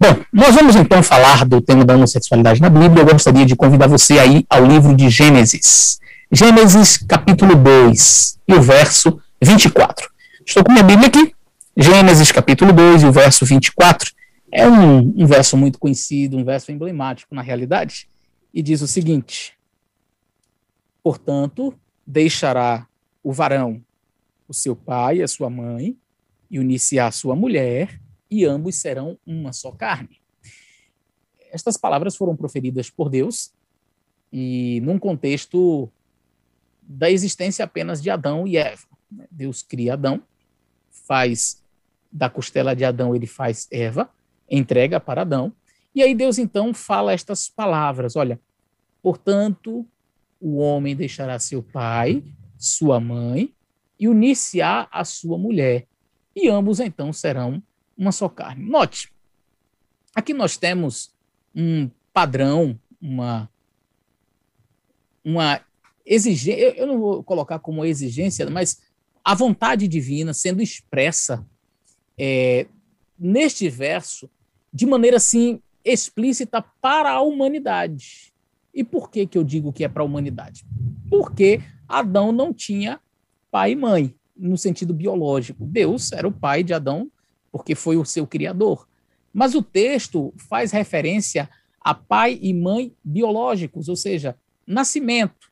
Bom, nós vamos então falar do tema da homossexualidade na Bíblia. Eu gostaria de convidar você aí ao livro de Gênesis. Gênesis, capítulo 2, e o verso 24. Estou com minha Bíblia aqui. Gênesis, capítulo 2, e o verso 24. É um, um verso muito conhecido, um verso emblemático na realidade. E diz o seguinte: Portanto, deixará o varão o seu pai a sua mãe, e unir-se à sua mulher, e ambos serão uma só carne. Estas palavras foram proferidas por Deus e num contexto da existência apenas de Adão e Eva. Deus cria Adão, faz da costela de Adão, ele faz Eva, entrega para Adão, e aí Deus então fala estas palavras: olha, portanto, o homem deixará seu pai, sua mãe, e unir-se-á a sua mulher, e ambos então serão uma só carne. Note, aqui nós temos um padrão, uma, uma exigência, eu não vou colocar como exigência, mas a vontade divina sendo expressa é, neste verso de maneira assim explícita para a humanidade. E por que, que eu digo que é para a humanidade? Porque Adão não tinha pai e mãe, no sentido biológico. Deus era o pai de Adão porque foi o seu criador. Mas o texto faz referência a pai e mãe biológicos, ou seja, nascimento.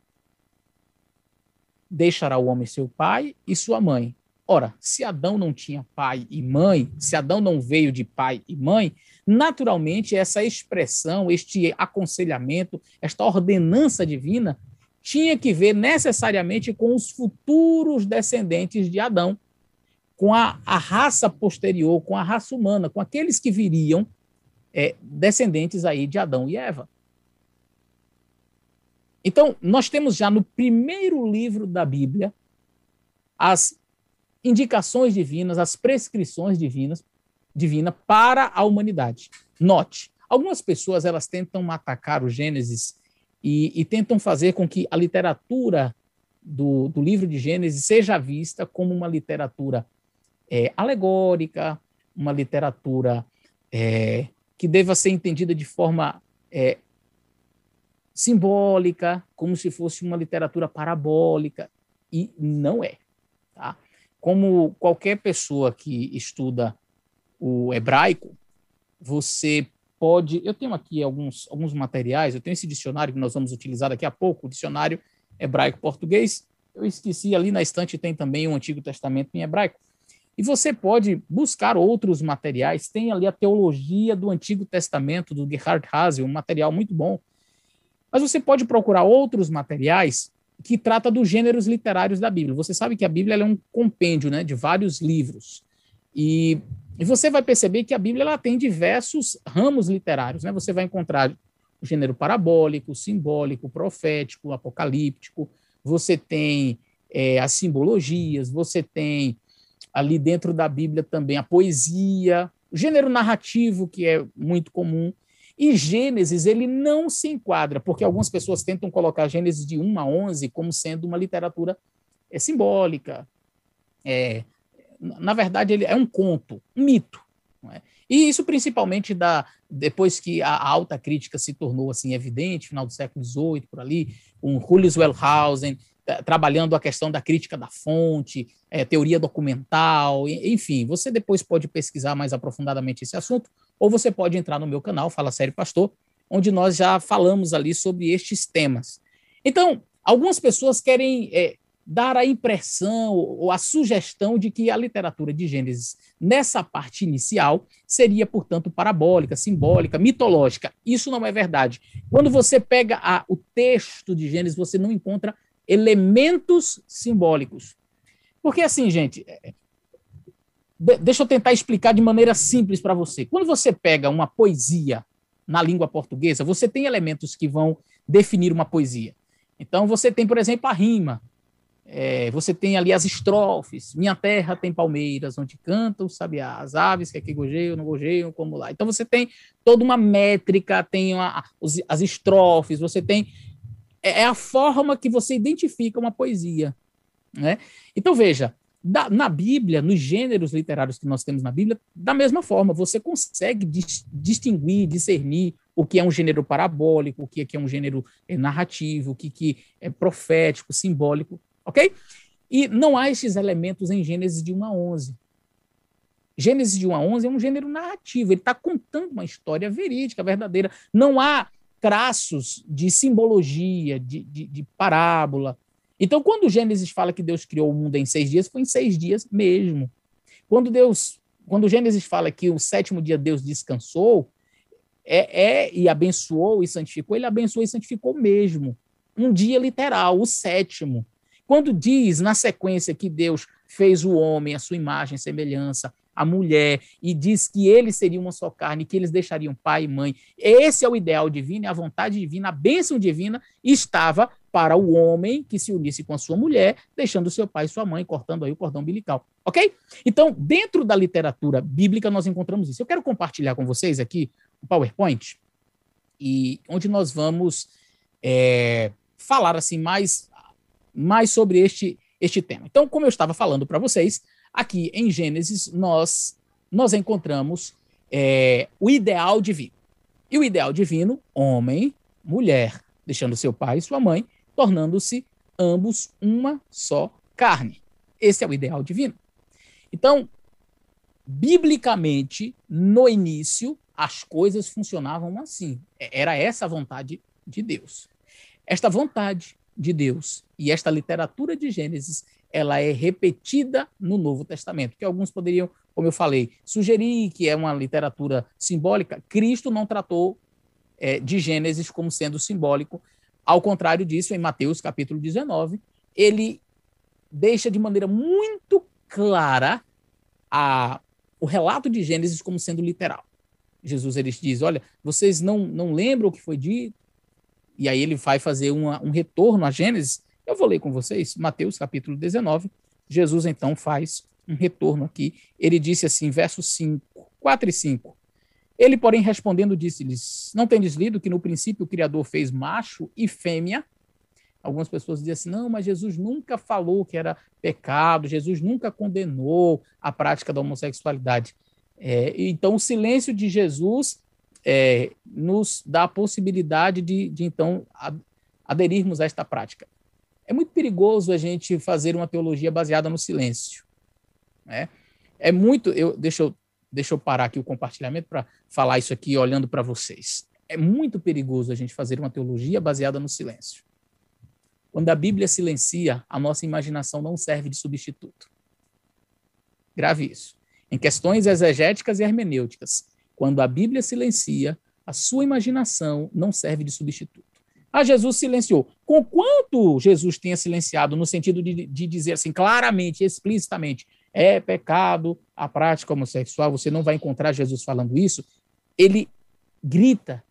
Deixará o homem seu pai e sua mãe. Ora, se Adão não tinha pai e mãe, se Adão não veio de pai e mãe, naturalmente essa expressão, este aconselhamento, esta ordenança divina tinha que ver necessariamente com os futuros descendentes de Adão, com a, a raça posterior, com a raça humana, com aqueles que viriam é, descendentes aí de Adão e Eva. Então, nós temos já no primeiro livro da Bíblia as indicações divinas, as prescrições divinas, divina para a humanidade. Note, algumas pessoas elas tentam atacar o Gênesis e, e tentam fazer com que a literatura do, do livro de Gênesis seja vista como uma literatura é, alegórica, uma literatura é, que deva ser entendida de forma é, simbólica, como se fosse uma literatura parabólica, e não é. Tá? Como qualquer pessoa que estuda o hebraico, você pode. Eu tenho aqui alguns, alguns materiais, eu tenho esse dicionário que nós vamos utilizar daqui a pouco, o dicionário hebraico-português. Eu esqueci ali na estante, tem também o Antigo Testamento em hebraico. E você pode buscar outros materiais. Tem ali a teologia do Antigo Testamento, do Gerhard Hase, um material muito bom. Mas você pode procurar outros materiais que trata dos gêneros literários da Bíblia. Você sabe que a Bíblia é um compêndio né, de vários livros. E, e você vai perceber que a Bíblia ela tem diversos ramos literários. Né? Você vai encontrar o gênero parabólico, simbólico, profético, apocalíptico. Você tem é, as simbologias, você tem ali dentro da Bíblia também a poesia, o gênero narrativo, que é muito comum. E Gênesis, ele não se enquadra, porque algumas pessoas tentam colocar Gênesis de 1 a 11 como sendo uma literatura é, simbólica. É, na verdade, ele é um conto, um mito. É? E isso principalmente da, depois que a, alta crítica se tornou assim evidente, final do século XVIII, por ali, com Julius Wellhausen, trabalhando a questão da crítica da fonte, é, teoria documental, enfim, você depois pode pesquisar mais aprofundadamente esse assunto, ou você pode entrar no meu canal, Fala Sério Pastor, onde nós já falamos ali sobre estes temas. Então, algumas pessoas querem é, dar a impressão ou a sugestão de que a literatura de Gênesis, nessa parte inicial, seria, portanto, parabólica, simbólica, mitológica. Isso não é verdade. Quando você pega a, o texto de Gênesis, você não encontra elementos simbólicos. Porque assim, gente, é, deixa eu tentar explicar de maneira simples para você. Quando você pega uma poesia na língua portuguesa, você tem elementos que vão definir uma poesia. Então, você tem, por exemplo, a rima. É, você tem ali as estrofes. Minha terra tem palmeiras, onde cantam os sabiás, aves que aqui gojeiam, não gojeiam, como lá. Então, você tem toda uma métrica, tem uma, as estrofes, você tem é, é a forma que você identifica uma poesia. Né? Então, veja, Da, na Bíblia, nos gêneros literários que nós temos na Bíblia, da mesma forma, você consegue dis, distinguir, discernir o que é um gênero parabólico, o que é, que é um gênero é, narrativo, o que, que é profético, simbólico, ok? E não há esses elementos em Gênesis de 1 a 11. Gênesis de 1 a 11 é um gênero narrativo, ele está contando uma história verídica, verdadeira. Não há traços de simbologia, de, de, de parábola, então, quando Gênesis fala que Deus criou o mundo em seis dias, foi em seis dias mesmo. Quando Deus, quando Gênesis fala que o sétimo dia Deus descansou, é, é e abençoou e santificou, ele abençoou e santificou mesmo. Um dia literal, o sétimo. Quando diz na sequência que Deus fez o homem, a sua imagem e semelhança, a mulher, e diz que eles seriam uma só carne, que eles deixariam pai e mãe. Esse é o ideal divino, é a vontade divina, a bênção divina estava para o homem que se unisse com a sua mulher, deixando seu pai e sua mãe, cortando aí o cordão umbilical. Ok? Então, dentro da literatura bíblica, nós encontramos isso. Eu quero compartilhar com vocês aqui um PowerPoint, e onde nós vamos é, falar assim mais, mais sobre este, este tema. Então, como eu estava falando para vocês, aqui em Gênesis nós, nós encontramos é, o ideal divino. E o ideal divino, homem, mulher, deixando seu pai e sua mãe, tornando-se ambos uma só carne. Esse é o ideal divino. Então, biblicamente, no início, as coisas funcionavam assim. Era essa a vontade de Deus. Esta vontade de Deus e esta literatura de Gênesis, ela é repetida no Novo Testamento, que alguns poderiam, como eu falei, sugerir que é uma literatura simbólica. Cristo não tratou é, de Gênesis como sendo simbólico, ao contrário disso, em Mateus capítulo 19, ele deixa de maneira muito clara a, o relato de Gênesis como sendo literal. Jesus ele diz: Olha, vocês não, não lembram o que foi dito? E aí ele vai fazer uma, um retorno a Gênesis. Eu vou ler com vocês, Mateus capítulo 19. Jesus então faz um retorno aqui. Ele disse assim, versos 5, 4 e 5. Ele, porém, respondendo, disse-lhes: Não tendes lido que no princípio o Criador fez macho e fêmea? Algumas pessoas dizem assim: não, mas Jesus nunca falou que era pecado, Jesus nunca condenou a prática da homossexualidade. É, então, o silêncio de Jesus é, nos dá a possibilidade de, de, então, aderirmos a esta prática. É muito perigoso a gente fazer uma teologia baseada no silêncio. Né? É muito. Eu, deixa eu Deixa eu parar aqui o compartilhamento para falar isso aqui olhando para vocês. É muito perigoso a gente fazer uma teologia baseada no silêncio. Quando a Bíblia silencia, a nossa imaginação não serve de substituto. Grave isso. Em questões exegéticas e hermenêuticas, quando a Bíblia silencia, a sua imaginação não serve de substituto. Ah, Jesus silenciou. Com quanto Jesus tenha silenciado, no sentido de, de dizer assim, claramente, explicitamente, é pecado a prática homossexual, você não vai encontrar Jesus falando isso, ele grita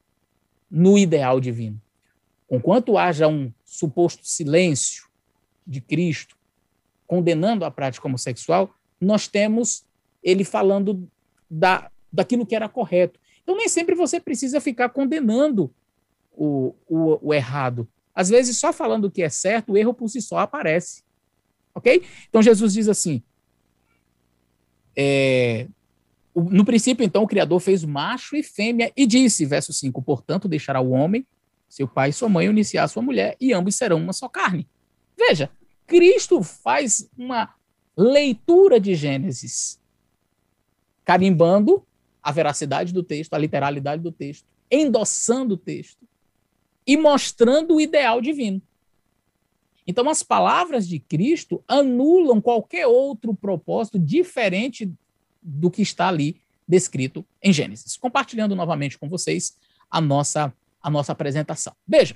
no ideal divino. Conquanto haja um suposto silêncio de Cristo condenando a prática homossexual, nós temos ele falando da, daquilo que era correto. Então, nem sempre você precisa ficar condenando o, o, o errado. Às vezes, só falando o que é certo, o erro por si só aparece. Ok? Então, Jesus diz assim: é, no princípio, então, o Criador fez macho e fêmea e disse, verso 5, portanto, deixará o homem, seu pai e sua mãe, uniciar sua mulher, e ambos serão uma só carne. Veja, Cristo faz uma leitura de Gênesis, carimbando a veracidade do texto, a literalidade do texto, endossando o texto e mostrando o ideal divino. Então, as palavras de Cristo anulam qualquer outro propósito diferente do que está ali descrito em Gênesis. Compartilhando novamente com vocês a nossa, a nossa apresentação. Veja,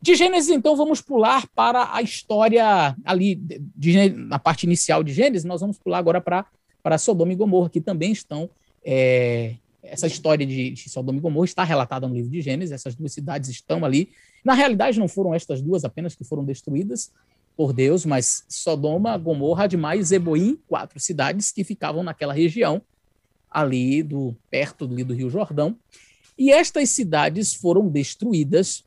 de Gênesis, então, vamos pular para a história ali, de, de, na parte inicial de Gênesis, nós vamos pular agora para, Sodoma e Gomorra, que também estão. É, essa história de, de Sodoma e Gomorra está relatada no livro de Gênesis, essas duas cidades estão ali na realidade, não foram estas duas apenas que foram destruídas por Deus, mas Sodoma, Gomorra, Admai e Zeboim, quatro cidades que ficavam naquela região ali do perto ali do Rio Jordão. E estas cidades foram destruídas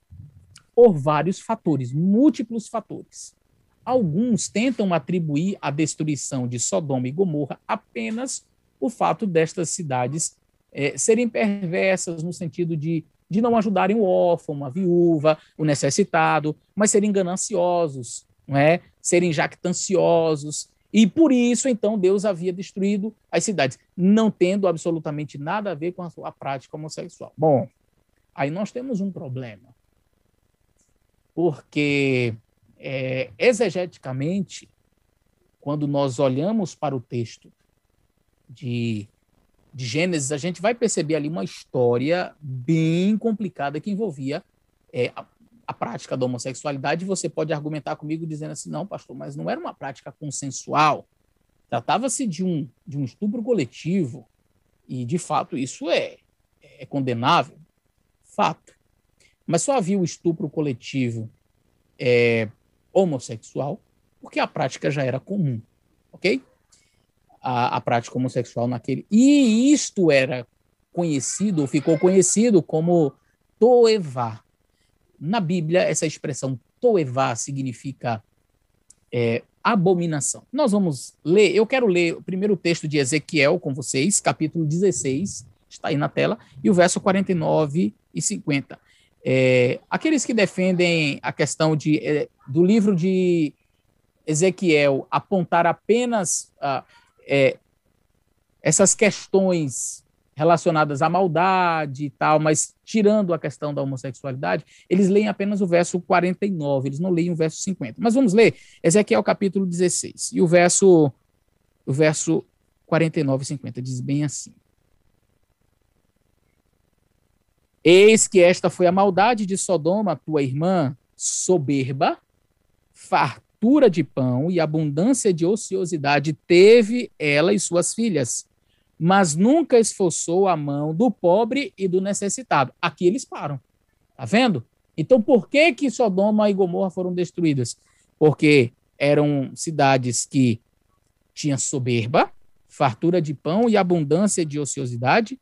por vários fatores, múltiplos fatores. alguns tentam atribuir a destruição de Sodoma e Gomorra apenas o fato destas cidades é, serem perversas no sentido de, de não ajudarem o órfão, a viúva, o necessitado, mas serem gananciosos, não é? serem jactanciosos. E por isso, então, Deus havia destruído as cidades, não tendo absolutamente nada a ver com a prática homossexual. Bom, aí nós temos um problema. Porque, é, exegeticamente, quando nós olhamos para o texto de de Gênesis, a gente vai perceber ali uma história bem complicada que envolvia é, a, a, prática da homossexualidade. Você pode argumentar comigo dizendo assim, não, pastor, mas não era uma prática consensual. Tratava-se de um, de um estupro coletivo e, de fato, isso é, é condenável. Fato. Mas só havia o estupro coletivo é, homossexual porque a prática já era comum, ok? A, a prática homossexual naquele. E isto era conhecido, ficou conhecido como toevá. Na Bíblia, essa expressão toevá significa é, abominação. Nós vamos ler, eu quero ler o primeiro texto de Ezequiel com vocês, capítulo 16, está aí na tela, e o verso 49 e 50. É, aqueles que defendem a questão de, é, do livro de Ezequiel apontar apenas uh, é, essas questões relacionadas à maldade e tal, mas tirando a questão da homossexualidade, eles leem apenas o verso 49, eles não leem o verso 50. Mas vamos ler Ezequiel capítulo 16, e o verso, o verso 49 e 50 diz bem assim. Eis que esta foi a maldade de Sodoma, tua irmã, soberba, farta fartura de pão e abundância de ociosidade teve ela e suas filhas, mas nunca esforçou a mão do pobre e do necessitado. Aqui eles param. Tá vendo? Então, por que que Sodoma e Gomorra foram destruídas? Porque eram cidades que tinham soberba, fartura de pão e abundância de ociosidade,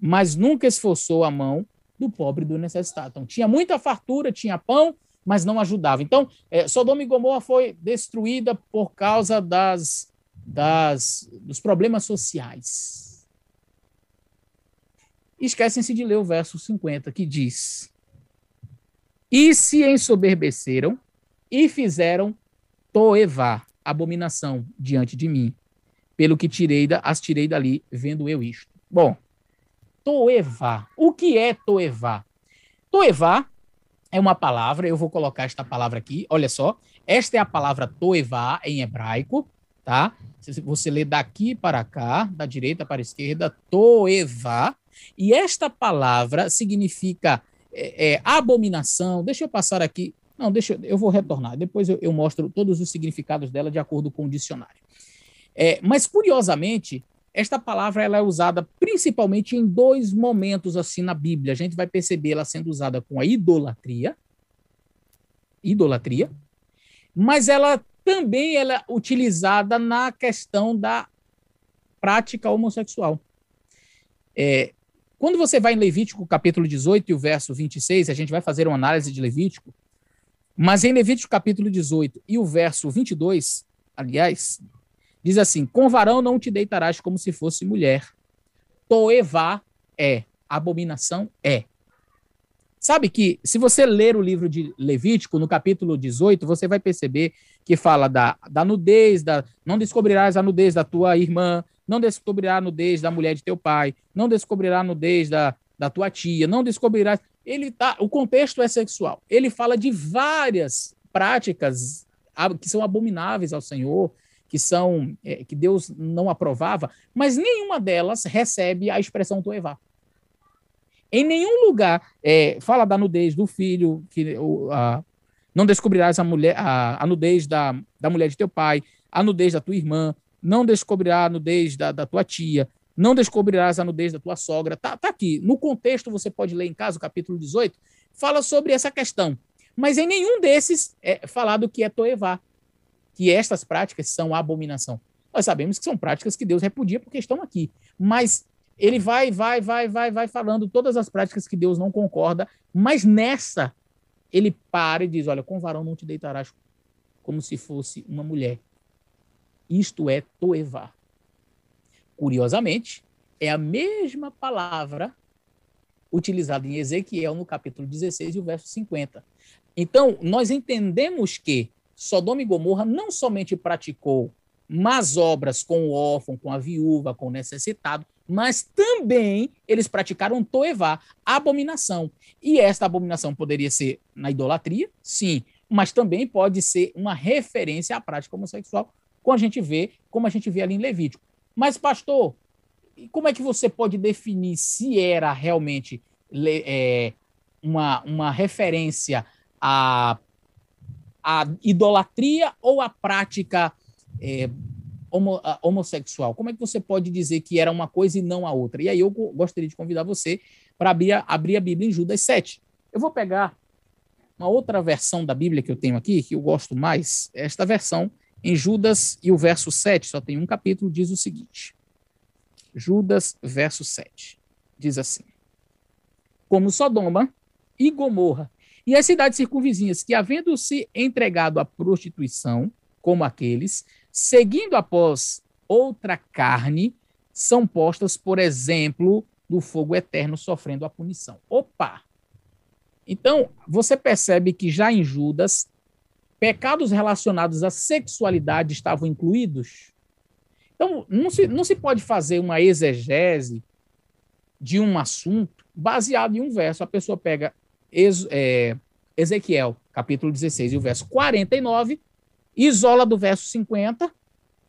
mas nunca esforçou a mão do pobre e do necessitado. Então, tinha muita fartura, tinha pão, mas não ajudava. Então, é, Sodoma e Gomorra foi destruída por causa das, das, dos problemas sociais. Esquecem-se de ler o verso 50, que diz: E se ensoberbeceram e fizeram toevá, abominação, diante de mim, pelo que tirei da, as tirei dali, vendo eu isto. Bom, toevá. O que é toevá? Toevá é uma palavra, eu vou colocar esta palavra aqui, olha só. Esta é a palavra toevá em hebraico, tá? Se você lê daqui para cá, da direita para a esquerda, toevá. E esta palavra significa é, é, abominação. Deixa eu passar aqui. Não, deixa eu, eu vou retornar. Depois eu, eu, mostro todos os significados dela de acordo com o dicionário. É, mas, curiosamente, esta palavra ela é usada principalmente em dois momentos assim na Bíblia. A gente vai perceber ela sendo usada com a idolatria, idolatria, mas ela também ela é utilizada na questão da prática homossexual. É, quando você vai em Levítico capítulo 18 e o verso 26, a gente vai fazer uma análise de Levítico, mas em Levítico capítulo 18 e o verso 22, aliás, Diz assim: Com varão não te deitarás como se fosse mulher. Toevá é. Abominação é. Sabe que, se você ler o livro de Levítico, no capítulo 18, você vai perceber que fala da, da nudez, da, não descobrirás a nudez da tua irmã, não descobrirá a nudez da mulher de teu pai, não descobrirá a nudez da, da tua tia, não descobrirás. Ele tá, o contexto é sexual. Ele fala de várias práticas que são abomináveis ao Senhor, que são é, que Deus não aprovava, mas nenhuma delas recebe a expressão toevá. Em nenhum lugar é, fala da nudez do filho, que o, a, não descobrirás a, mulher, a, a, nudez da, da mulher de teu pai, a nudez da tua irmã, não descobrirá a nudez da, da tua tia, não descobrirás a nudez da tua sogra. Tá, tá aqui. No contexto, você pode ler em casa, o capítulo 18, fala sobre essa questão. Mas em nenhum desses é falado que é toevá que estas práticas são abominação. Nós sabemos que são práticas que Deus repudia porque estão aqui. Mas ele vai, vai, vai, vai, vai falando todas as práticas que Deus não concorda, mas nessa ele para e diz: Olha, com varão não te deitarás como se fosse uma mulher. Isto é toevá. Curiosamente, é a mesma palavra utilizada em Ezequiel no capítulo 16 e o verso 50. Então, nós entendemos que Sodoma e Gomorra não somente praticou más obras com o órfão, com a viúva, com o necessitado, mas também eles praticaram toevá, abominação. E esta abominação poderia ser na idolatria, sim, mas também pode ser uma referência à prática homossexual, como a gente vê, como a gente vê ali em Levítico. Mas, pastor, como é que você pode definir se era realmente é, uma, uma referência à, à idolatria ou à prática é, homo, homossexual? Como é que você pode dizer que era uma coisa e não a outra? E aí eu gostaria de convidar você para abrir, abrir a Bíblia em Judas 7. Eu vou pegar uma outra versão da Bíblia que eu tenho aqui, que eu gosto mais, esta versão em Judas e o verso 7, só tem um capítulo, diz o seguinte. Judas, verso 7. Diz assim: Como Sodoma e Gomorra e as cidades circunvizinhas que, havendo-se entregado à prostituição, como aqueles, seguindo após outra carne, são postas, por exemplo, do fogo eterno sofrendo a punição. Opa! Então, você percebe que já em Judas, pecados relacionados à sexualidade estavam incluídos? Então, não se, não se pode fazer uma exegese de um assunto baseado em um verso. A pessoa pega é, Ezequiel, capítulo 16, e o verso 49, isola do verso 50,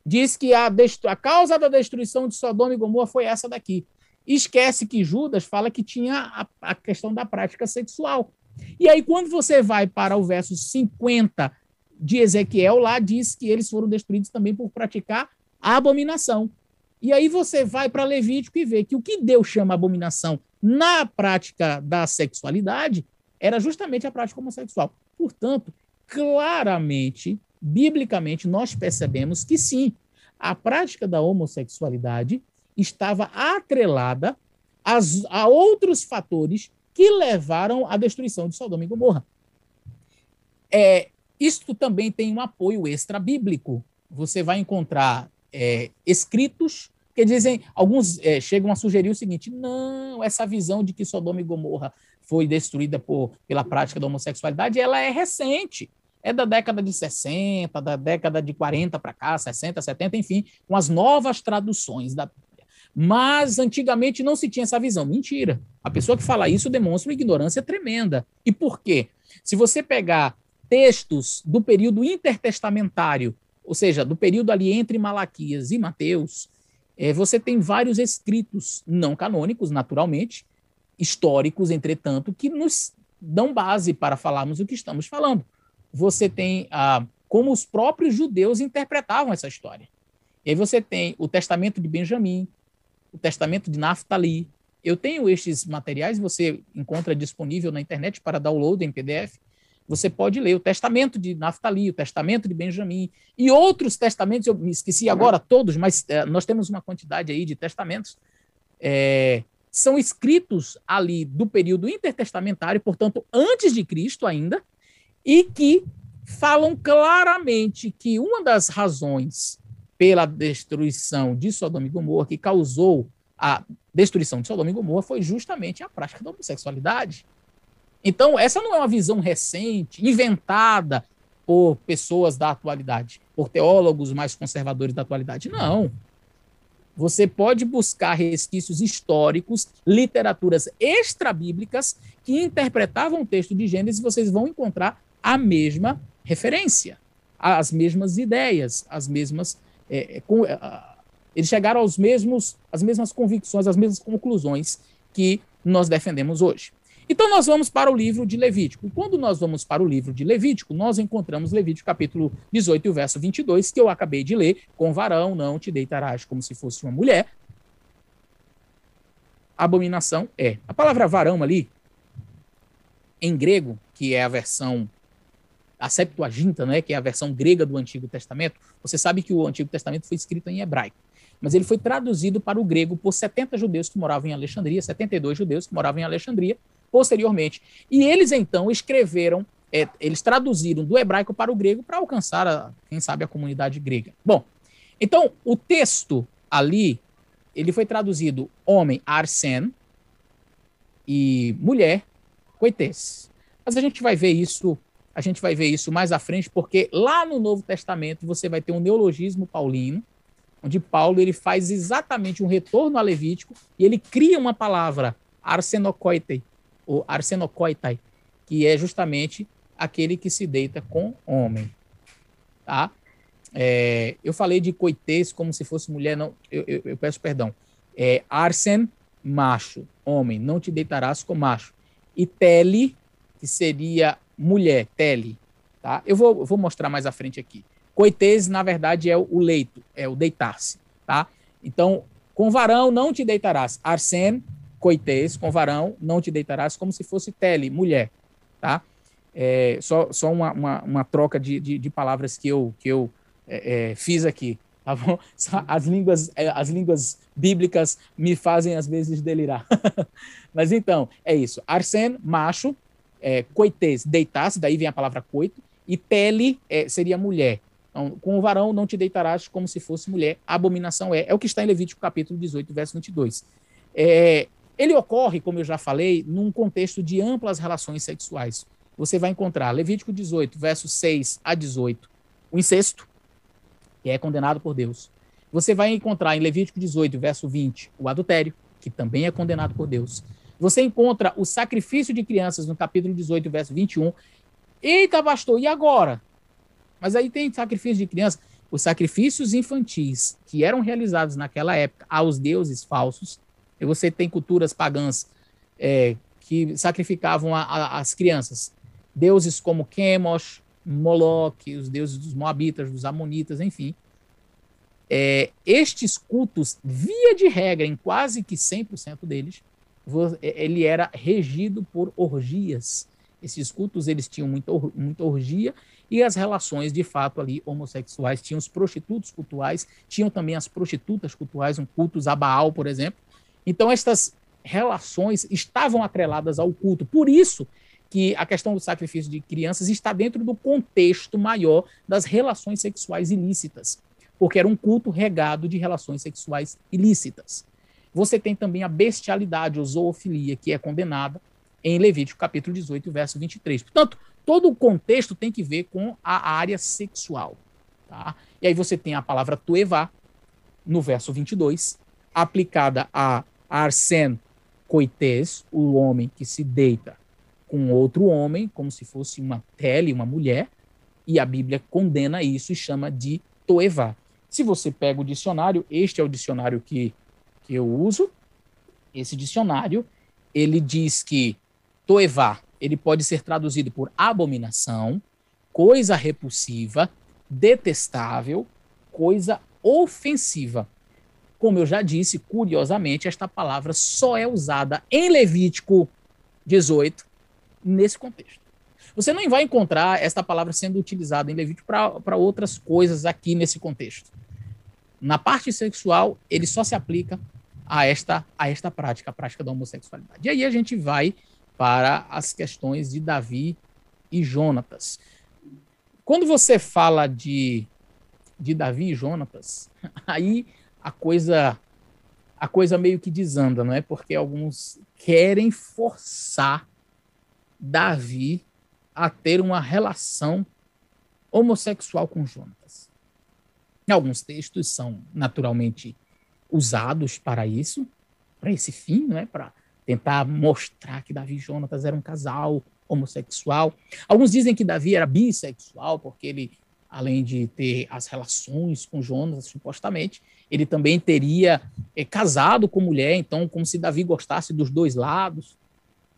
diz que a, a causa da destruição de Sodoma e Gomorra foi essa daqui. Esquece que Judas fala que tinha a, a questão da prática sexual. E aí, quando você vai para o verso 50 de Ezequiel, lá diz que eles foram destruídos também por praticar a abominação. E aí você vai para Levítico e vê que o que Deus chama abominação na prática da sexualidade era justamente a prática homossexual. Portanto, claramente biblicamente, nós percebemos que sim, a prática da homossexualidade estava atrelada às, a outros fatores que levaram à destruição de Sodoma e Gomorra. É, isto também tem um apoio extra-bíblico. Você vai encontrar é, escritos que dizem, alguns é, chegam a sugerir o seguinte: não, essa visão de que Sodoma e Gomorra foi destruída por, pela prática da homossexualidade, ela é recente é da década de 60, da década de 40 para cá, 60, 70, enfim, com as novas traduções da Bíblia. Mas antigamente não se tinha essa visão. Mentira. A pessoa que fala isso demonstra uma ignorância tremenda. E por quê? Se você pegar textos do período intertestamentário, ou seja, do período ali entre Malaquias e Mateus, é, você tem vários escritos não canônicos, naturalmente, históricos, entretanto, que nos dão base para falarmos o que estamos falando você tem ah, como os próprios judeus interpretavam essa história. E aí você tem o testamento de Benjamim, o testamento de Naphtali. Eu tenho estes materiais, você encontra disponível na internet para download em PDF. Você pode ler o testamento de Naphtali, o testamento de Benjamim e outros testamentos. Eu me esqueci agora todos, mas é, nós temos uma quantidade aí de testamentos. É, são escritos ali do período intertestamentário, portanto, antes de Cristo ainda, e que falam claramente que uma das razões pela destruição de Sodoma e Gomorra, que causou a destruição de Sodoma e Gomorra, foi justamente a prática da homossexualidade. Então, essa não é uma visão recente, inventada por pessoas da atualidade, por teólogos mais conservadores da atualidade. Não. Você pode buscar resquícios históricos, literaturas extra-bíblicas que interpretavam o texto de Gênesis, e vocês vão encontrar a mesma referência, as mesmas ideias, as mesmas. É, é com, é, eles chegaram aos mesmos, as mesmas convicções, as mesmas conclusões que nós defendemos hoje. Então nós vamos para o livro de Levítico. Quando nós vamos para o livro de Levítico, nós encontramos Levítico capítulo 18 e o verso 22, que eu acabei de ler, com varão não te deitarás como se fosse uma mulher. Abominação é. A palavra varão ali, em grego, que é a versão a Septuaginta, né, que é a versão grega do Antigo Testamento, você sabe que o Antigo Testamento foi escrito em hebraico, mas ele foi traduzido para o grego por 70 judeus que moravam em Alexandria, 72 judeus que moravam em Alexandria posteriormente. E eles então escreveram é, eles traduziram do hebraico para o grego para alcançar, a, quem sabe, a comunidade grega. Bom, então o texto ali, ele foi traduzido homem, arsen, e mulher, coites. Mas a gente vai ver isso, a gente vai ver isso mais à frente, porque lá no Novo Testamento você vai ter um neologismo paulino, onde Paulo ele faz exatamente um retorno a Levítico e ele cria uma palavra, arsenokoitei, ou arsenokoitai, que é justamente aquele que se deita com homem. Tá? É, eu falei de coitês como se fosse mulher, não, eu, eu, eu peço perdão. É, arsen, macho, homem, não te deitarás com macho. E tele, que seria mulher, tele. Tá? Eu vou, vou mostrar mais à frente aqui. Coitês, na verdade, é o leito, é o deitar-se, tá? Então, com varão não te deitarás. Arsen, coitês, com varão não te deitarás, como se fosse tele, mulher, tá? É, só só uma, uma, uma troca de, de, de, palavras que eu, que eu é, é, fiz aqui, tá bom? As línguas, é, as línguas bíblicas me fazem, às vezes, delirar. Mas então, é isso. Arsen, macho, é, coitês, deitar-se, daí vem a palavra coito, e tele é, seria mulher. Então, com o varão não te deitarás como se fosse mulher. abominação é. É o que está em Levítico capítulo 18, verso 22. É, ele ocorre, como eu já falei, num contexto de amplas relações sexuais. Você vai encontrar Levítico 18, versos 6 a 18, o incesto, que é condenado por Deus. Você vai encontrar em Levítico 18, verso 20, o adultério, que também é condenado por Deus. Você encontra o sacrifício de crianças no capítulo 18, verso 21. Eita, pastor, e agora? Mas aí tem sacrifício de criança. Os sacrifícios infantis que eram realizados naquela época aos deuses falsos, e você tem culturas pagãs é, que sacrificavam a, a, as crianças. Deuses como Chemosh, Moloch, os deuses dos Moabitas, dos Amonitas, enfim. É, estes cultos, via de regra, em quase que 100% deles, ele era regido por orgias. Esses cultos eles tinham muita, muita orgia e as relações de fato ali homossexuais. Tinham os prostitutos cultuais, tinham também as prostitutas cultuais, um cultos a Baal, por exemplo. Então, estas relações estavam atreladas ao culto. Por isso que a questão do sacrifício de crianças está dentro do contexto maior das relações sexuais ilícitas, porque era um culto regado de relações sexuais ilícitas. Você tem também a bestialidade, ou zoofilia, que é condenada em Levítico capítulo 18, verso 23. Portanto, todo o contexto tem que ver com a área sexual. Tá? E aí você tem a palavra tuevá, no verso 22, aplicada a arsen coites, o homem que se deita com outro homem, como se fosse uma tele, uma mulher, e a Bíblia condena isso e chama de toevá. Se você pega o dicionário, este é o dicionário que, que eu uso, esse dicionário, ele diz que toevá ele pode ser traduzido por abominação, coisa repulsiva, detestável, coisa ofensiva. Como eu já disse, curiosamente, esta palavra só é usada em Levítico 18 nesse contexto. Você não vai encontrar esta palavra sendo utilizada em Levítico para outras coisas aqui nesse contexto. Na parte sexual, ele só se aplica a esta, a esta prática, a prática da homossexualidade. E aí a gente vai para as questões de Davi e Jonatas. Quando você fala de, de Davi e Jonatas, aí a coisa a coisa meio que desanda, não é? Porque alguns querem forçar Davi a ter uma relação homossexual com Jonatas. Alguns textos são naturalmente usados para isso, para esse fim, não é? Para tentar mostrar que Davi e Jonatas eram um casal homossexual. Alguns dizem que Davi era bissexual, porque ele, além de ter as relações com Jonatas, supostamente, ele também teria é, casado com mulher, então, como se Davi gostasse dos dois lados.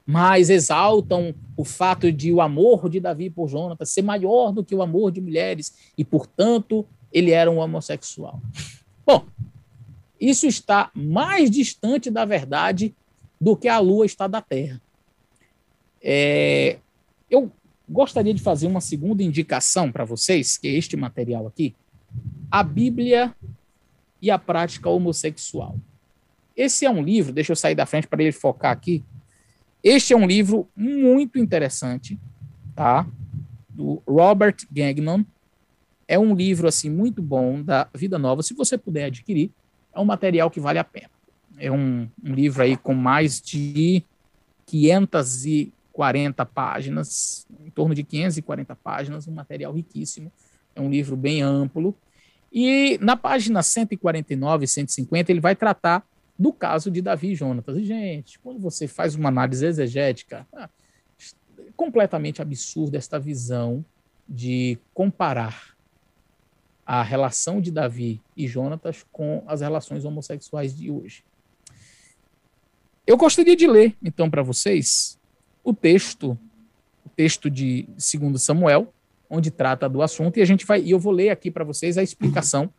Mas exaltam o fato de o amor de Davi por Jonatas ser maior do que o amor de mulheres, e, portanto, ele era um homossexual. Bom, isso está mais distante da verdade do que a Lua está da Terra. É, eu gostaria de fazer uma segunda indicação para vocês, que é este material aqui, a Bíblia e a prática homossexual. Esse é um livro, deixa eu sair da frente para ele focar aqui. Este é um livro muito interessante, tá? Do Robert Gagnon. É um livro assim muito bom da Vida Nova. Se você puder adquirir, é um material que vale a pena. É um, um livro aí com mais de 540 páginas, em torno de 540 páginas, um material riquíssimo. É um livro bem amplo. E na página 149 e 150, ele vai tratar do caso de Davi e Jonatas. E, gente, quando você faz uma análise exegética, ah, completamente absurda esta visão de comparar a relação de Davi e Jonatas com as relações homossexuais de hoje. Eu gostaria de ler, então, para vocês o texto, o texto de 2 Samuel, onde trata do assunto, e a gente vai, e eu vou ler aqui para vocês a explicação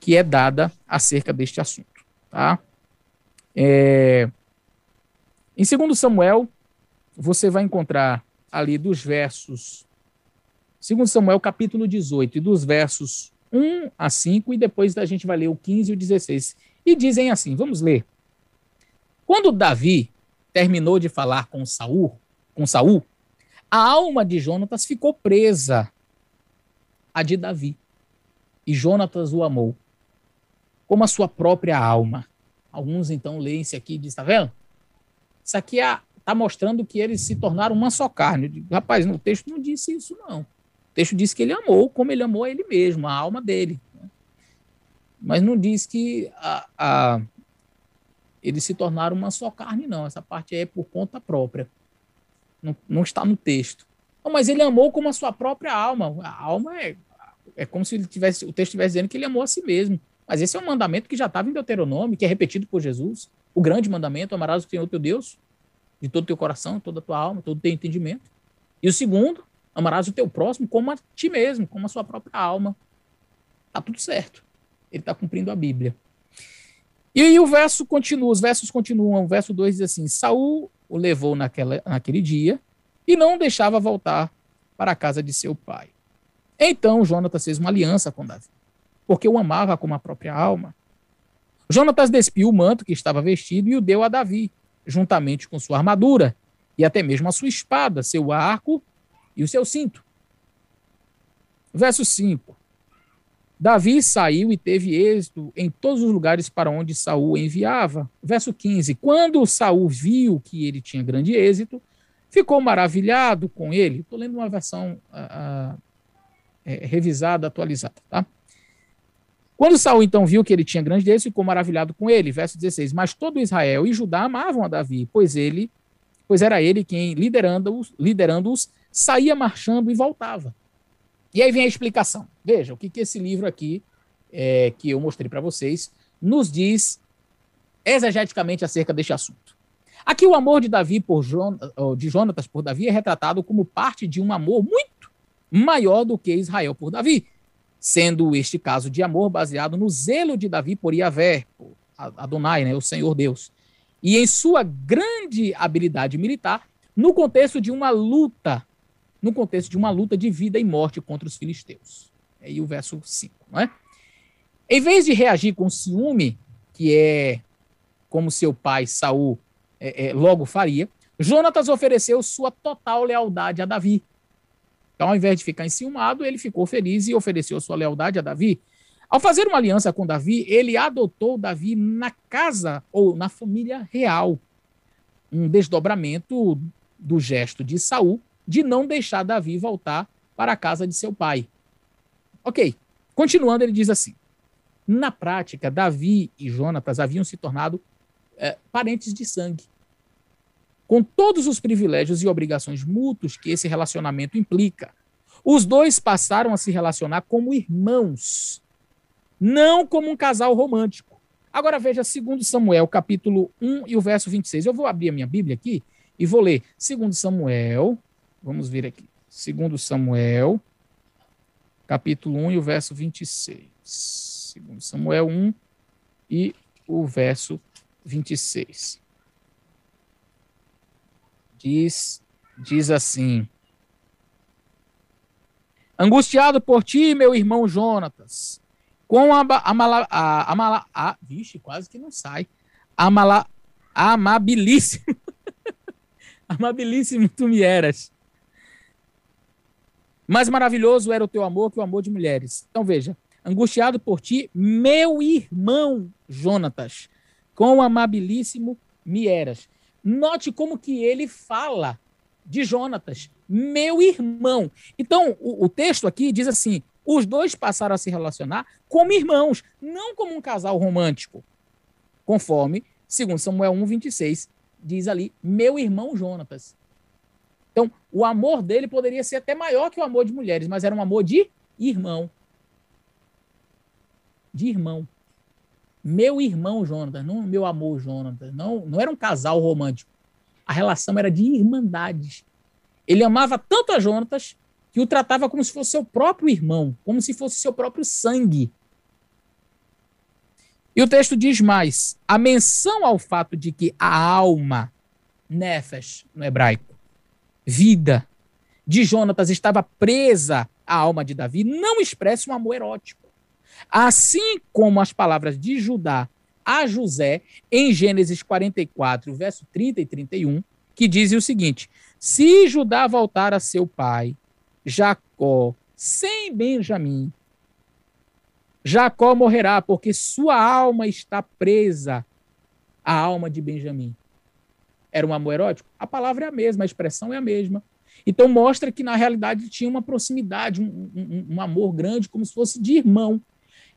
que é dada acerca deste assunto, tá? É, em 2 Samuel, você vai encontrar ali dos versos 2 Samuel capítulo 18 e dos versos 1 a 5 e depois a gente vai ler o 15 e o 16. E dizem assim, vamos ler. Quando Davi terminou de falar com Saul, com Saul, a alma de Jonatas ficou presa à de Davi. E Jonatas o amou como a sua própria alma. Alguns então leem isso aqui e dizem, está vendo? Isso aqui está é, mostrando que eles se tornaram uma só carne. Digo, Rapaz, no texto não disse isso, não. O texto diz que ele amou como ele amou a ele mesmo, a alma dele. Né? Mas não diz que a, a, eles se tornaram uma só carne, não. Essa parte é por conta própria. Não, não está no texto. Não, mas ele amou como a sua própria alma. A alma é, é como se ele tivesse, o texto estivesse dizendo que ele amou a si mesmo. Mas esse é um mandamento que já estava em Deuteronômio, que é repetido por Jesus. O grande mandamento, amarás o Senhor teu Deus de todo o teu coração, toda a tua alma, todo o teu entendimento. E o segundo, amarás o teu próximo como a ti mesmo, como a sua própria alma. Tá tudo certo. Ele está cumprindo a Bíblia. E aí o verso continua, os versos continuam. O verso 2 diz assim: Saul o levou naquela, naquele dia e não deixava voltar para a casa de seu pai. Então Jonatas fez uma aliança com Davi, porque o amava como a própria alma. Jonatas despiu o manto que estava vestido e o deu a Davi, juntamente com sua armadura e até mesmo a sua espada, seu arco e o seu cinto. Verso 5. Davi saiu e teve êxito em todos os lugares para onde Saul enviava. Verso 15. Quando Saul viu que ele tinha grande êxito, ficou maravilhado com ele. Estou lendo uma versão uh, uh, revisada, atualizada, tá? Quando Saul então viu que ele tinha grande êxito, ficou maravilhado com ele. Verso 16. Mas todo Israel e Judá amavam a Davi, pois ele, pois era ele quem liderando-os, liderando-os, saía marchando e voltava. E aí vem a explicação. Veja o que, que esse livro aqui, é, que eu mostrei para vocês, nos diz exegeticamente acerca deste assunto. Aqui o amor de Davi por Jon, de Jonatas por Davi é retratado como parte de um amor muito maior do que Israel por Davi, sendo este caso de amor baseado no zelo de Davi por Yahvé, Adonai, né, o Senhor Deus, e em sua grande habilidade militar no contexto de uma luta no contexto de uma luta de vida e morte contra os filisteus. É aí o verso 5, não é? Em vez de reagir com ciúme, que é como seu pai Saul é, é, logo faria, Jonatas ofereceu sua total lealdade a Davi. Então, ao invés de ficar enciumado, ele ficou feliz e ofereceu sua lealdade a Davi. Ao fazer uma aliança com Davi, ele adotou Davi na casa ou na família real. Um desdobramento do gesto de Saul de não deixar Davi voltar para a casa de seu pai. Ok, continuando, ele diz assim: na prática, Davi e Jonatas haviam se tornado é, parentes de sangue, com todos os privilégios e obrigações mútuos que esse relacionamento implica. Os dois passaram a se relacionar como irmãos, não como um casal romântico. Agora veja 2 Samuel, capítulo 1 e o verso 26. Eu vou abrir a minha Bíblia aqui e vou ler 2 Samuel, Vamos ver aqui. Segundo Samuel, capítulo 1 e o verso 26. Segundo Samuel 1 e o verso 26. Diz, diz assim: Angustiado por ti, meu irmão Jonatas, com a, a, a, a, a vixe, quase que não sai. Amala, amabilíssimo. amabilíssimo tu me eras Mais maravilhoso era o teu amor que o amor de mulheres. Então veja, angustiado por ti, meu irmão Jonatas, com amabilíssimo me eras. Note como que ele fala de Jonatas, meu irmão. Então, o, o texto aqui diz assim: os dois passaram a se relacionar como irmãos, não como um casal romântico, conforme, segundo Samuel 1, 26, diz ali, meu irmão Jonatas. Então, o amor dele poderia ser até maior que o amor de mulheres, mas era um amor de irmão. De irmão. Meu irmão Jonatas, não meu amor Jonatas. Não, não era um casal romântico. A relação era de irmandade. Ele amava tanto a Jonatas que o tratava como se fosse seu próprio irmão, como se fosse seu próprio sangue. E o texto diz mais: a menção ao fato de que a alma, nefesh no hebraico, vida, de Jonatas estava presa à alma de Davi, não expressa um amor erótico. Assim como as palavras de Judá a José, em Gênesis 44, verso 30 e 31, que dizem o seguinte: Se Judá voltar a seu pai Jacó sem Benjamim. Jacó morrerá, porque sua alma está presa à alma de Benjamim. Era um amor erótico? A palavra é a mesma, a expressão é a mesma. Então mostra que na realidade tinha uma proximidade, um, um, um amor grande, como se fosse de irmão.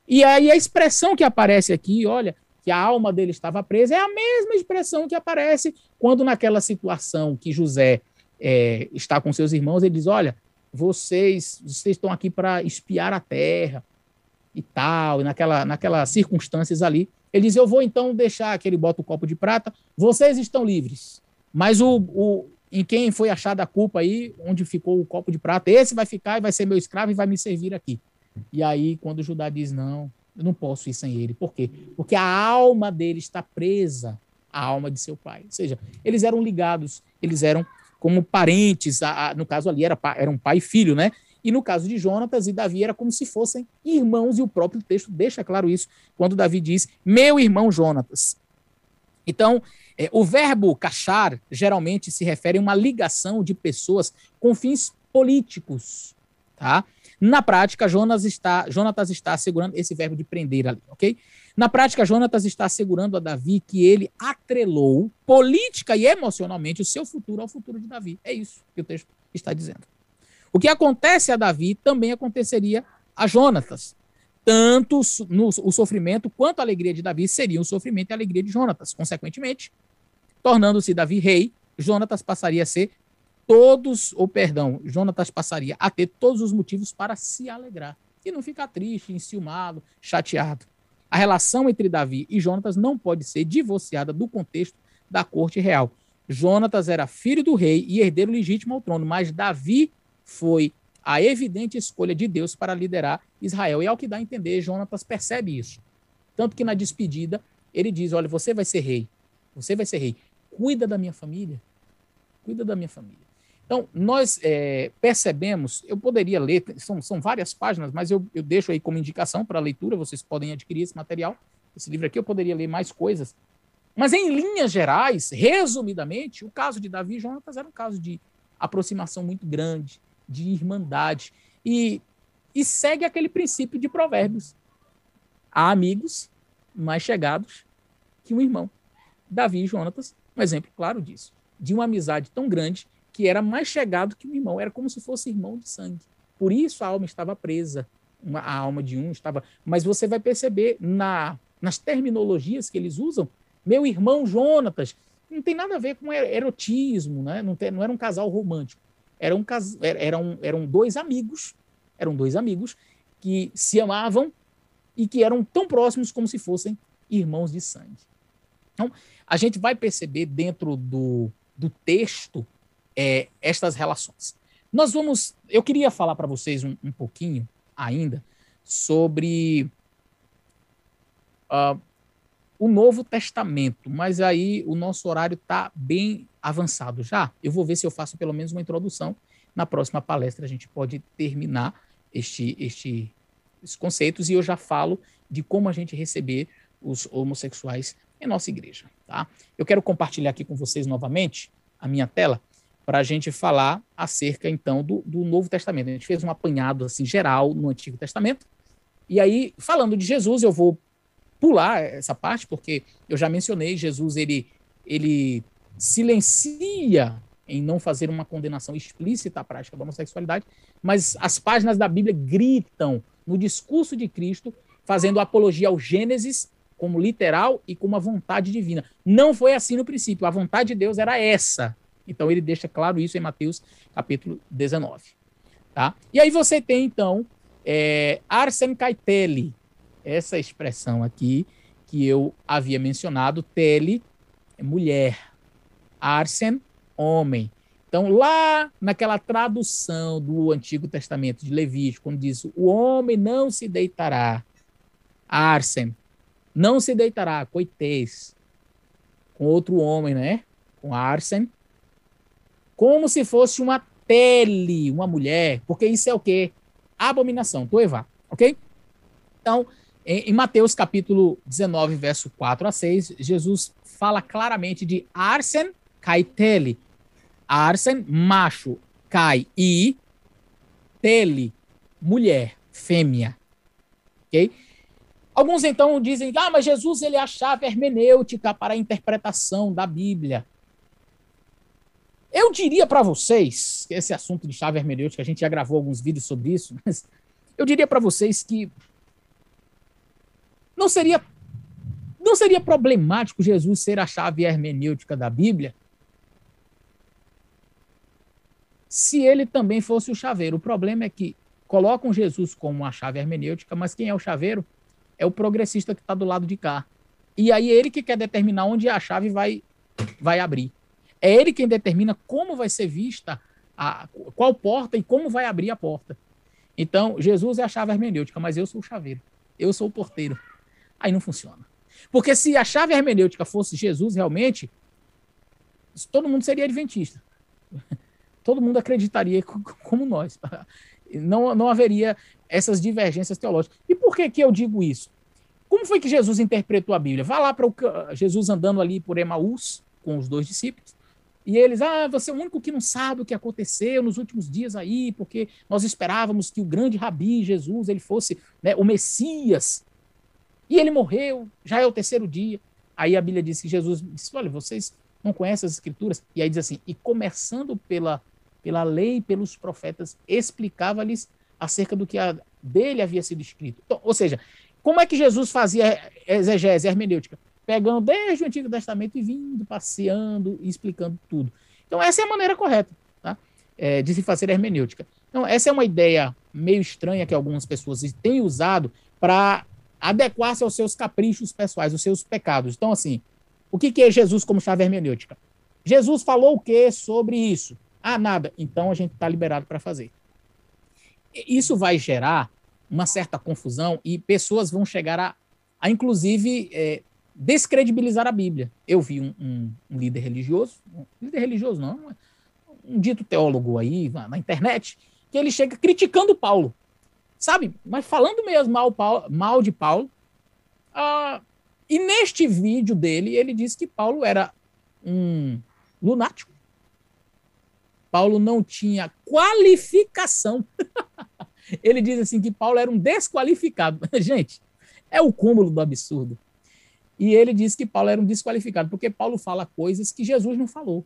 E aí a expressão que aparece aqui, olha, que a alma dele estava presa, é a mesma expressão que aparece quando naquela situação que José é, está com seus irmãos, ele diz: Olha, vocês, vocês estão aqui para espiar a terra e tal, e naquela, naquelas circunstâncias ali. Ele diz: Eu vou então deixar que ele bota o copo de prata, vocês estão livres. Mas o, o, em quem foi achada a culpa aí, onde ficou o copo de prata, esse vai ficar e vai ser meu escravo e vai me servir aqui. E aí, quando Judá diz: Não, eu não posso ir sem ele. Por quê? Porque a alma dele está presa à alma de seu pai. Ou seja, eles eram ligados, eles eram como parentes, a, a, no caso ali era, era um pai e filho, né? E no caso de Jonatas e Davi era como se fossem irmãos, e o próprio texto deixa claro isso quando Davi diz: Meu irmão Jonatas. Então, é, o verbo cachar geralmente se refere a uma ligação de pessoas com fins políticos. Tá? Na prática, Jonas está, Jonatas está assegurando esse verbo de prender ali, ok? Na prática, Jonatas está assegurando a Davi que ele atrelou política e emocionalmente o seu futuro ao futuro de Davi. É isso que o texto está dizendo. O que acontece a Davi também aconteceria a Jonatas. Tanto no, o sofrimento quanto a alegria de Davi seriam o sofrimento e a alegria de Jonatas. Consequentemente, tornando-se Davi rei, Jonatas passaria a ser todos, ou perdão, Jonatas passaria a ter todos os motivos para se alegrar e não ficar triste, enciumado, chateado. A relação entre Davi e Jonatas não pode ser divorciada do contexto da corte real. Jonatas era filho do rei e herdeiro legítimo ao trono, mas Davi foi a evidente escolha de Deus para liderar Israel. E ao que dá a entender, Jonatas percebe isso. Tanto que na despedida, ele diz: Olha, você vai ser rei. Você vai ser rei. Cuida da minha família. Cuida da minha família. Então, nós é, percebemos, eu poderia ler, são, são várias páginas, mas eu, eu deixo aí como indicação para leitura, vocês podem adquirir esse material. Esse livro aqui eu poderia ler mais coisas. Mas, em linhas gerais, resumidamente, o caso de Davi e Jonatas era um caso de aproximação muito grande, de irmandade, e, e segue aquele princípio de provérbios. Há amigos mais chegados que um irmão. Davi e Jonatas, um exemplo claro disso, de uma amizade tão grande que era mais chegado que o irmão, era como se fosse irmão de sangue. Por isso a alma estava presa, uma, a alma de um estava. Mas você vai perceber na, nas terminologias que eles usam, meu irmão Jonatas, não tem nada a ver com erotismo, né? não, tem, não era um casal romântico. Era um, eram, eram dois amigos, eram dois amigos que se amavam e que eram tão próximos como se fossem irmãos de sangue. Então, a gente vai perceber dentro do, do texto é, estas relações. Nós vamos. Eu queria falar para vocês um, um, pouquinho ainda sobre uh, o Novo Testamento, mas aí o nosso horário está bem avançado já. Eu vou ver se eu faço pelo menos uma introdução. Na próxima palestra a gente pode terminar este, este, estes conceitos e eu já falo de como a gente receber os homossexuais em nossa igreja. Tá? Eu quero compartilhar aqui com vocês novamente a minha tela para a gente falar acerca, então, do, do Novo Testamento. A gente fez um apanhado assim, geral no Antigo Testamento. E aí, falando de Jesus, eu vou pular essa parte, porque eu já mencionei, Jesus ele, ele silencia em não fazer uma condenação explícita à prática da homossexualidade, mas as páginas da Bíblia gritam no discurso de Cristo, fazendo apologia ao Gênesis como literal e como a vontade divina. Não foi assim no princípio, a vontade de Deus era essa. Então ele deixa claro isso em Mateus capítulo 19. Tá? E aí você tem então é, Arsen Caitelli, essa expressão aqui que eu havia mencionado, tele é mulher, Arsen homem. Então, lá naquela tradução do Antigo Testamento de Levítico, quando diz o homem não se deitará, Arsen, não se deitará, coitês, com outro homem, né? Com Arsen, como se fosse uma tele, uma mulher, porque isso é o quê? Abominação, toevá, ok? Então, em, Mateus capítulo 19, verso 4 a 6, Jesus fala claramente de Arsen Kaiteli, Arsen, macho, cai e tele, mulher, fêmea. Ok? Alguns então dizem, ah, mas Jesus ele é a chave hermenêutica para a interpretação da Bíblia. Eu diria para vocês, esse assunto de chave hermenêutica, a gente já gravou alguns vídeos sobre isso, mas eu diria para vocês que não seria não seria problemático Jesus ser a chave hermenêutica da Bíblia se ele também fosse o chaveiro. O problema é que colocam Jesus como a chave hermenêutica, mas quem é o chaveiro? É o progressista que está do lado de cá. E aí ele que quer determinar onde a chave vai, vai abrir. É ele quem determina como vai ser vista, a, qual porta e como vai abrir a porta. Então, Jesus é a chave hermenêutica, mas eu sou o chaveiro. Eu sou o porteiro. Aí não funciona. Porque se a chave hermenêutica fosse Jesus realmente, todo mundo seria adventista todo mundo acreditaria como nós. Não, não haveria essas divergências teológicas. E por que, que eu digo isso? Como foi que Jesus interpretou a Bíblia? Vá lá para Jesus andando ali por Emaús com os dois discípulos. E eles, ah, você é o único que não sabe o que aconteceu nos últimos dias aí, porque nós esperávamos que o grande rabi Jesus ele fosse né, o Messias. E ele morreu, já é o terceiro dia. Aí a Bíblia diz que Jesus disse: olha, vocês não conhecem as escrituras? E aí diz assim: e começando pela pela lei pelos profetas, explicava-lhes acerca do que a, dele havia sido escrito. Então, ou seja, como é que Jesus fazia exegese, hermenêutica? Pegando desde o Antigo Testamento e vindo, passeando e explicando tudo. Então, essa é a maneira correta tá? é, de se fazer hermenêutica. Então, essa é uma ideia meio estranha que algumas pessoas têm usado para adequar-se aos seus caprichos pessoais, aos seus pecados. Então, assim, o que, que é Jesus como chave hermenêutica? Jesus falou o que sobre isso? Ah, nada. Então a gente está liberado para fazer. Isso vai gerar uma certa confusão e pessoas vão chegar a, a inclusive, é, descredibilizar a Bíblia. Eu vi um, um, um, líder religioso, um líder religioso não, um dito teólogo aí na, na internet, que ele chega criticando Paulo, sabe? Mas falando mesmo mal, Paulo, mal de Paulo. Ah, e neste vídeo dele, ele disse que Paulo era um lunático, Paulo não tinha qualificação. Ele diz assim que Paulo era um desqualificado. Gente, é o cúmulo do absurdo. E ele diz que Paulo era um desqualificado, porque Paulo fala coisas que Jesus não falou.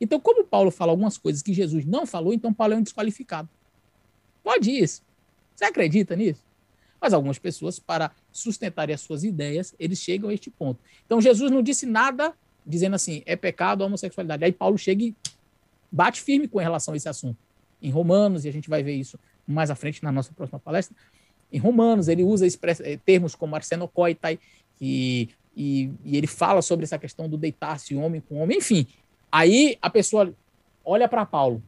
Então, como Paulo fala algumas coisas que Jesus não falou, então Paulo é um desqualificado. Pode isso. Você acredita nisso? Mas algumas pessoas, para sustentarem as suas ideias, eles chegam a este ponto. Então, Jesus não disse nada dizendo assim, é pecado a homossexualidade. Aí Paulo chega e bate firme com relação a esse assunto. Em Romanos, e a gente vai ver isso mais à frente na nossa próxima palestra, em Romanos ele usa eh, termos como arsenocoitai, e, e, e ele fala sobre essa questão do deitar-se homem com homem, enfim. Aí a pessoa olha para Paulo,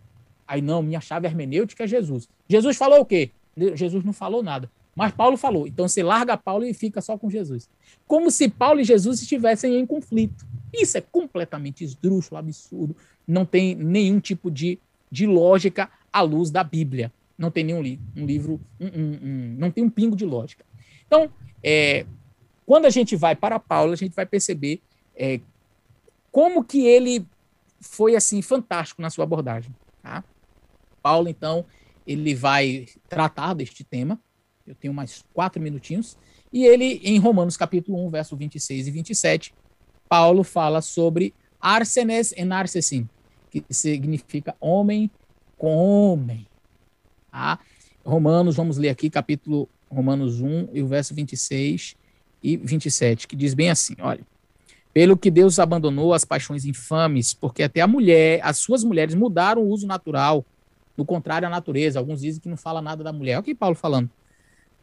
aí não, minha chave hermenêutica é Jesus. Jesus falou o quê? Jesus não falou nada. Mas Paulo falou. Então você larga Paulo e fica só com Jesus. Como se Paulo e Jesus estivessem em conflito. Isso é completamente esdrúxulo, absurdo não tem nenhum tipo de, de lógica à luz da Bíblia. Não tem nenhum li um livro, um, um, um, não tem um pingo de lógica. Então, é, quando a gente vai para Paulo, a gente vai perceber é, como que ele foi assim fantástico na sua abordagem. Tá? Paulo, então, ele vai tratar deste tema. Eu tenho mais quatro minutinhos. E ele, em Romanos capítulo 1, verso 26 e 27, Paulo fala sobre arsenes e narcesim, que significa homem com homem. Tá? Romanos, vamos ler aqui, capítulo Romanos 1 e o verso 26 e 27, que diz bem assim, olha. Pelo que Deus abandonou as paixões infames, porque até a mulher, as suas mulheres mudaram o uso natural, no contrário à natureza. Alguns dizem que não fala nada da mulher. Olha o que Paulo falando.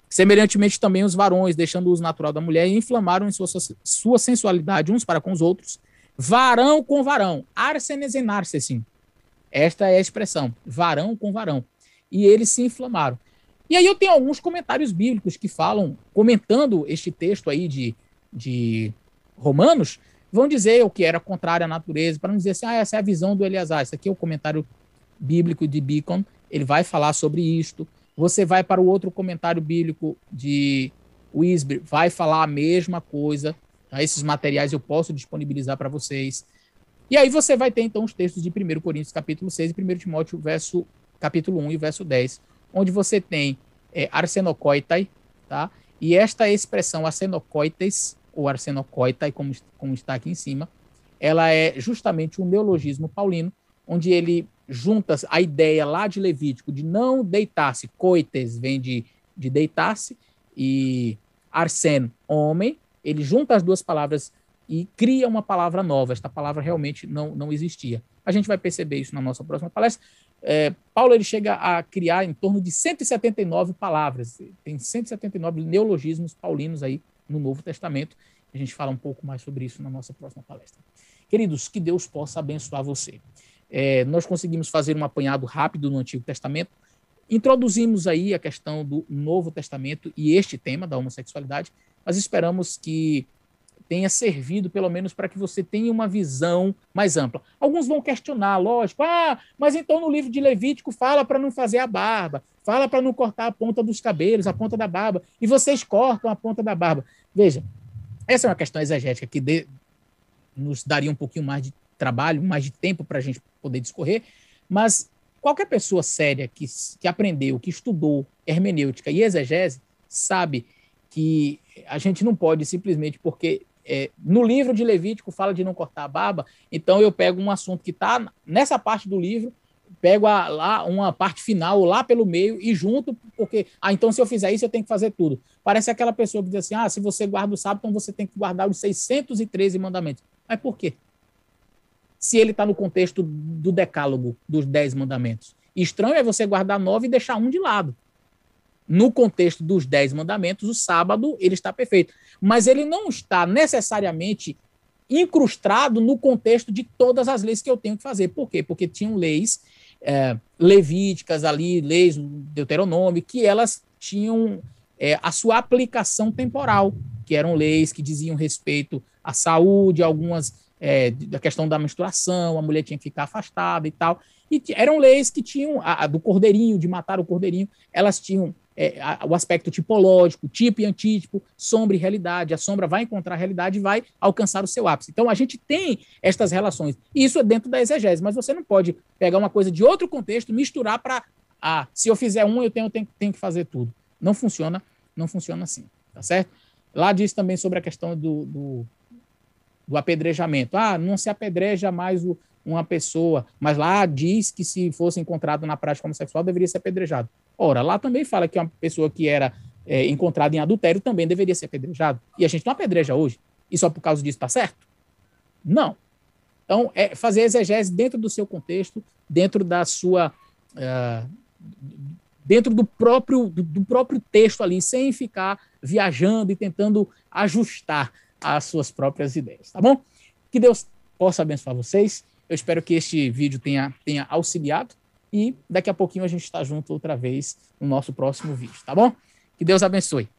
Semelhantemente também os varões, deixando o uso natural da mulher, inflamaram em sua, sua sensualidade uns para com os outros, varão com varão, arsenes e narcesim. Esta é a expressão, varão com varão. E eles se inflamaram. E aí eu tenho alguns comentários bíblicos que falam, comentando este texto aí de, de Romanos, vão dizer o que era contrário à natureza, para não dizer assim, ah, essa é a visão do Eleazar. Isso aqui é o comentário bíblico de Beacon, ele vai falar sobre isto. Você vai para o outro comentário bíblico de Wisber, vai falar a mesma coisa. Tá? Esses materiais eu posso disponibilizar para vocês. E aí você vai ter então os textos de 1 Coríntios capítulo 6 e 1 Timóteo verso, capítulo 1 e verso 10, onde você tem é, arsenocoitai, tá? E esta expressão arsenocoites, ou arsenocoitai, como, como está aqui em cima, ela é justamente um neologismo paulino, onde ele junta a ideia lá de Levítico de não deitar-se, coites vem de, de deitar-se, e arsen, homem, ele junta as duas palavras e cria uma palavra nova. Esta palavra realmente não, não existia. A gente vai perceber isso na nossa próxima palestra. É, Paulo ele chega a criar em torno de 179 palavras, tem 179 neologismos paulinos aí no Novo Testamento. A gente fala um pouco mais sobre isso na nossa próxima palestra. Queridos, que Deus possa abençoar você. É, nós conseguimos fazer um apanhado rápido no Antigo Testamento, introduzimos aí a questão do Novo Testamento e este tema da homossexualidade, mas esperamos que tenha servido pelo menos para que você tenha uma visão mais ampla. Alguns vão questionar, lógico, ah, mas então no livro de Levítico fala para não fazer a barba, fala para não cortar a ponta dos cabelos, a ponta da barba, e vocês cortam a ponta da barba. Veja, essa é uma questão exegética que nos daria um pouquinho mais de trabalho, mais de tempo para a gente poder discorrer, mas qualquer pessoa séria que, que aprendeu, que estudou hermenêutica e exegese, sabe que a gente não pode simplesmente porque é, no livro de Levítico fala de não cortar a barba, então eu pego um assunto que está nessa parte do livro, pego a, lá uma parte final lá pelo meio e junto, porque, ah, então se eu fizer isso eu tenho que fazer tudo. Parece aquela pessoa que diz assim, ah, se você guarda o sábado, então você tem que guardar os 613 mandamentos. Mas por quê? Se ele está no contexto do decálogo, dos 10 mandamentos. Estranho é você guardar nove e deixar um de lado no contexto dos dez mandamentos, o sábado ele está perfeito. Mas ele não está necessariamente incrustado no contexto de todas as leis que eu tenho que fazer. Por quê? Porque tinham leis é, levíticas ali, leis Deuteronômio, que elas tinham é, a sua aplicação temporal, que eram leis que diziam respeito à saúde, algumas é, da questão da menstruação, a mulher tinha que ficar afastada e tal. E eram leis que tinham, a, a do cordeirinho, de matar o cordeirinho, elas tinham é, a, o aspecto tipológico, tipo e antítipo, sombra e realidade. A sombra vai encontrar a realidade e vai alcançar o seu ápice. Então a gente tem estas relações. E isso é dentro da exegese, mas você não pode pegar uma coisa de outro contexto, misturar para. Ah, se eu fizer um, eu tenho, tenho, tenho que fazer tudo. Não funciona, não funciona assim, tá certo? Lá diz também sobre a questão do, do, do apedrejamento. Ah, não se apedreja mais o, uma pessoa, mas lá diz que se fosse encontrado na prática homossexual deveria ser apedrejado. Ora, lá também fala que uma pessoa que era é, encontrada em adultério também deveria ser apedrejado. E a gente não apedreja hoje. E só por causa disso está certo? Não. Então, é fazer exegese dentro do seu contexto, dentro da sua. Uh, dentro do próprio, do, do próprio texto ali, sem ficar viajando e tentando ajustar as suas próprias ideias, tá bom? Que Deus possa abençoar vocês. Eu espero que este vídeo tenha, tenha auxiliado e daqui a pouquinho a gente está junto outra vez no nosso próximo vídeo, tá bom? Que Deus abençoe.